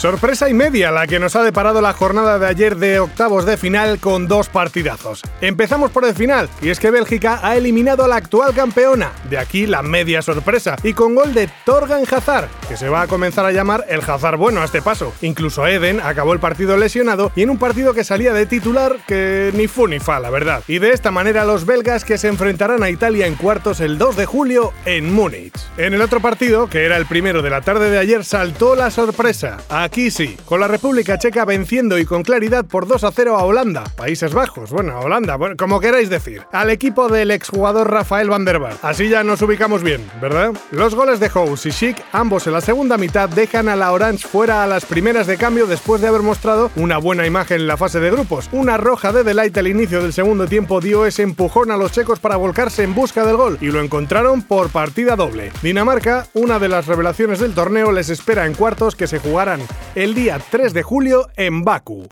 Sorpresa y media la que nos ha deparado la jornada de ayer de octavos de final con dos partidazos. Empezamos por el final, y es que Bélgica ha eliminado a la actual campeona, de aquí la media sorpresa, y con gol de Torgan Hazard, que se va a comenzar a llamar el Hazard bueno a este paso. Incluso Eden acabó el partido lesionado y en un partido que salía de titular que ni fu ni fa, la verdad. Y de esta manera los belgas que se enfrentarán a Italia en cuartos el 2 de julio en Múnich. En el otro partido, que era el primero de la tarde de ayer, saltó la sorpresa. Aquí con la República Checa venciendo y con claridad por 2 a 0 a Holanda, Países Bajos, bueno, a Holanda, como queráis decir, al equipo del exjugador Rafael van der Vaart. Así ya nos ubicamos bien, ¿verdad? Los goles de House y Schick, ambos en la segunda mitad, dejan a la Orange fuera a las primeras de cambio después de haber mostrado una buena imagen en la fase de grupos. Una roja de Delight al inicio del segundo tiempo dio ese empujón a los checos para volcarse en busca del gol y lo encontraron por partida doble. Dinamarca, una de las revelaciones del torneo, les espera en cuartos que se jugarán el día 3 de julio en Baku.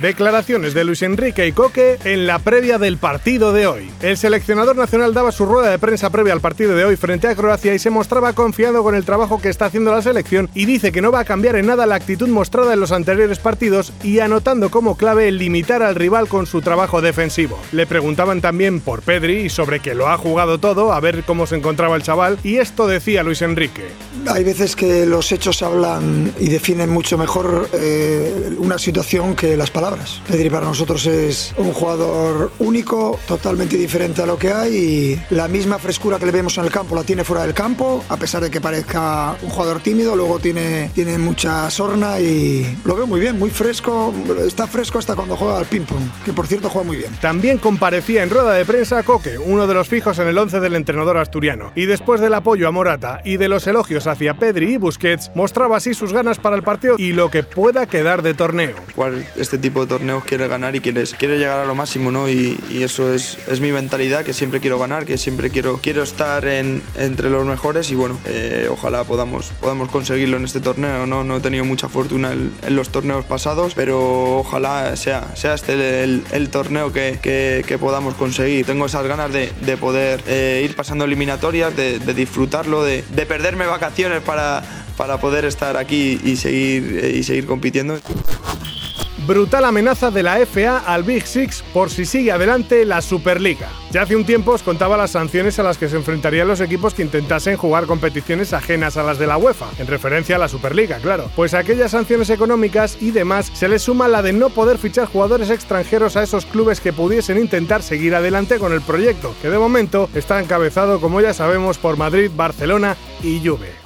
Declaraciones de Luis Enrique y Coque en la previa del partido de hoy. El seleccionador nacional daba su rueda de prensa previa al partido de hoy frente a Croacia y se mostraba confiado con el trabajo que está haciendo la selección y dice que no va a cambiar en nada la actitud mostrada en los anteriores partidos y anotando como clave limitar al rival con su trabajo defensivo. Le preguntaban también por Pedri y sobre que lo ha jugado todo, a ver cómo se encontraba el chaval y esto decía Luis Enrique. Hay veces que los hechos hablan y definen mucho mejor eh, una situación que las palabras. Pedri para nosotros es un jugador único, totalmente diferente a lo que hay y la misma frescura que le vemos en el campo la tiene fuera del campo, a pesar de que parezca un jugador tímido, luego tiene, tiene mucha sorna y lo veo muy bien, muy fresco, está fresco hasta cuando juega al ping-pong, que por cierto juega muy bien. También comparecía en rueda de prensa Coque, uno de los fijos en el 11 del entrenador asturiano, y después del apoyo a Morata y de los elogios hacia Pedri y Busquets, mostraba así sus ganas para el partido y lo que pueda quedar de torneo. ¿Cuál este tipo de torneos quiere ganar y quiere, quiere llegar a lo máximo, ¿no? Y, eso es, es, mi mentalidad, que siempre quiero ganar, que siempre quiero, quiero estar en, entre los mejores y bueno, eh, ojalá podamos, podamos conseguirlo en este torneo, ¿no? No he tenido mucha fortuna en, los torneos pasados, pero ojalá sea, sea este el, el torneo que, que, podamos conseguir. Tengo esas ganas de, de poder eh, ir pasando eliminatorias, de, de disfrutarlo, de, de perderme vacaciones para, para poder estar aquí y seguir, eh, y seguir compitiendo. Brutal amenaza de la FA al Big Six por si sigue adelante la Superliga. Ya hace un tiempo os contaba las sanciones a las que se enfrentarían los equipos que intentasen jugar competiciones ajenas a las de la UEFA, en referencia a la Superliga, claro. Pues a aquellas sanciones económicas y demás se le suma la de no poder fichar jugadores extranjeros a esos clubes que pudiesen intentar seguir adelante con el proyecto, que de momento está encabezado, como ya sabemos, por Madrid, Barcelona y Juve.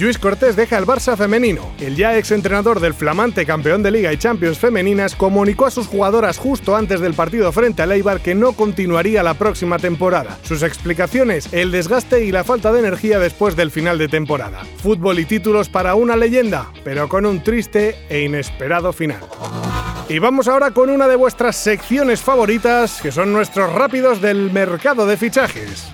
Luis Cortés deja el Barça femenino. El ya ex entrenador del flamante campeón de Liga y Champions femeninas comunicó a sus jugadoras justo antes del partido frente al Eibar que no continuaría la próxima temporada. Sus explicaciones, el desgaste y la falta de energía después del final de temporada. Fútbol y títulos para una leyenda, pero con un triste e inesperado final. Y vamos ahora con una de vuestras secciones favoritas, que son nuestros rápidos del mercado de fichajes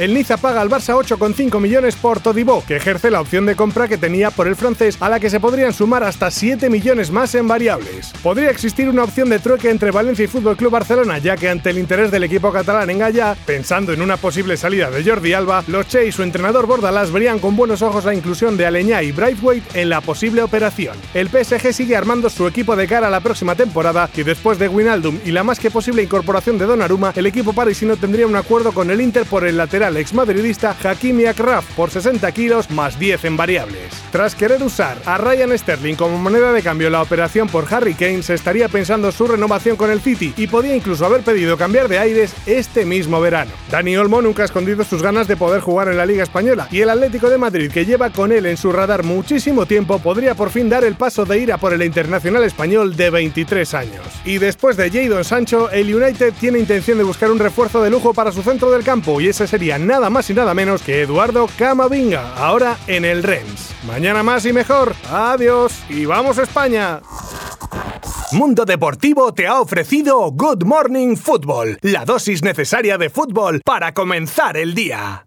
el Niza paga al Barça 8,5 millones por Todibo, que ejerce la opción de compra que tenía por el francés, a la que se podrían sumar hasta 7 millones más en variables. Podría existir una opción de trueque entre Valencia y Fútbol Club Barcelona, ya que ante el interés del equipo catalán en Gallá, pensando en una posible salida de Jordi Alba, los Che y su entrenador Bordalás verían con buenos ojos la inclusión de Aleñá y Braithwaite en la posible operación. El PSG sigue armando su equipo de cara a la próxima temporada y después de Winaldum y la más que posible incorporación de Donnarumma, el equipo parisino tendría un acuerdo con el Inter por el lateral ex exmadridista Hakimi Akraf por 60 kilos más 10 en variables. Tras querer usar a Ryan Sterling como moneda de cambio en la operación por Harry Kane, se estaría pensando su renovación con el City y podía incluso haber pedido cambiar de aires este mismo verano. Dani Olmo nunca ha escondido sus ganas de poder jugar en la Liga Española y el Atlético de Madrid, que lleva con él en su radar muchísimo tiempo, podría por fin dar el paso de ir a por el internacional español de 23 años. Y después de Jadon Sancho, el United tiene intención de buscar un refuerzo de lujo para su centro del campo y ese sería nada más y nada menos que Eduardo Camavinga, ahora en el Rennes. Mañana más y mejor. Adiós y vamos a España. Mundo Deportivo te ha ofrecido Good Morning Football, la dosis necesaria de fútbol para comenzar el día.